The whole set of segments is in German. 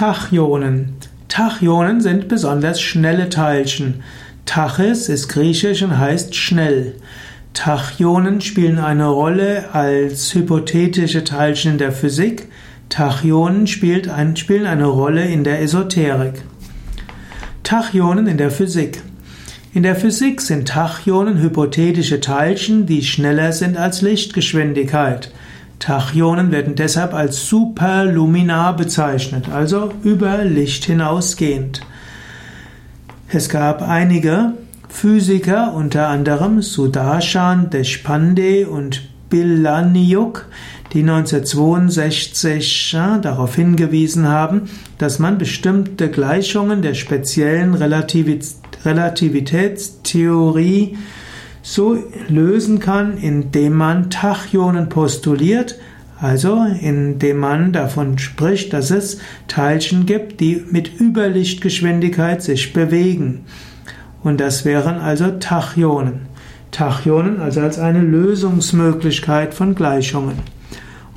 Tachyonen. Tachyonen sind besonders schnelle Teilchen. Tachys ist griechisch und heißt schnell. Tachyonen spielen eine Rolle als hypothetische Teilchen in der Physik. Tachyonen ein, spielen eine Rolle in der Esoterik. Tachyonen in der Physik. In der Physik sind Tachyonen hypothetische Teilchen, die schneller sind als Lichtgeschwindigkeit. Tachyonen werden deshalb als superluminar bezeichnet, also über Licht hinausgehend. Es gab einige Physiker, unter anderem Sudarshan Deshpande und Bilaniuk, die 1962 ja, darauf hingewiesen haben, dass man bestimmte Gleichungen der speziellen Relativitätstheorie so lösen kann, indem man Tachyonen postuliert, also indem man davon spricht, dass es Teilchen gibt, die mit Überlichtgeschwindigkeit sich bewegen. Und das wären also Tachyonen. Tachyonen also als eine Lösungsmöglichkeit von Gleichungen.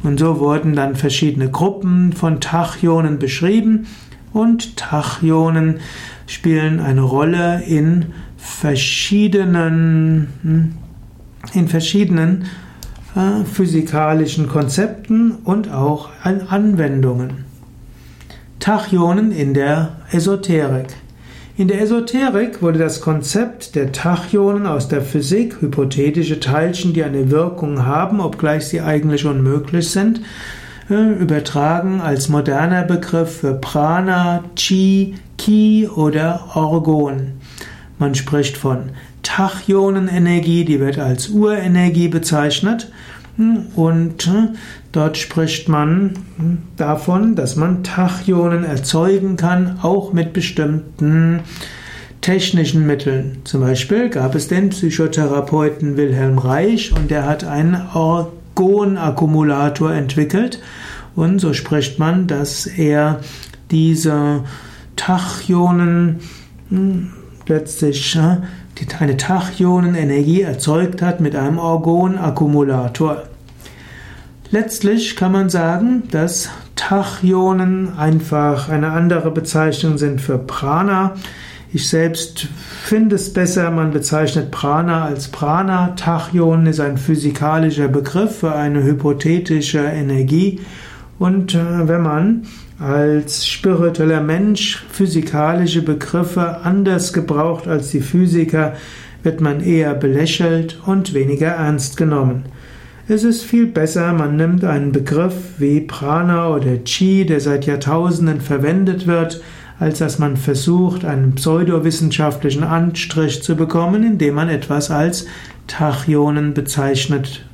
Und so wurden dann verschiedene Gruppen von Tachyonen beschrieben und Tachyonen spielen eine Rolle in verschiedenen, hm, in verschiedenen äh, physikalischen Konzepten und auch an Anwendungen. Tachyonen in der Esoterik. In der Esoterik wurde das Konzept der Tachyonen aus der Physik, hypothetische Teilchen, die eine Wirkung haben, obgleich sie eigentlich unmöglich sind, äh, übertragen als moderner Begriff für Prana, Chi, Ki oder Orgon. Man spricht von Tachyonenenergie, die wird als Urenergie bezeichnet. Und dort spricht man davon, dass man Tachyonen erzeugen kann, auch mit bestimmten technischen Mitteln. Zum Beispiel gab es den Psychotherapeuten Wilhelm Reich und der hat einen Orgonakkumulator entwickelt. Und so spricht man, dass er diese Tachyonen letztlich eine Tachyonenenergie erzeugt hat mit einem Orgonakkumulator. Letztlich kann man sagen, dass Tachyonen einfach eine andere Bezeichnung sind für Prana. Ich selbst finde es besser, man bezeichnet Prana als Prana. Tachyon ist ein physikalischer Begriff für eine hypothetische Energie. Und äh, wenn man als spiritueller Mensch physikalische Begriffe anders gebraucht als die Physiker, wird man eher belächelt und weniger ernst genommen. Es ist viel besser, man nimmt einen Begriff wie Prana oder Chi, der seit Jahrtausenden verwendet wird, als dass man versucht, einen pseudowissenschaftlichen Anstrich zu bekommen, indem man etwas als Tachyonen bezeichnet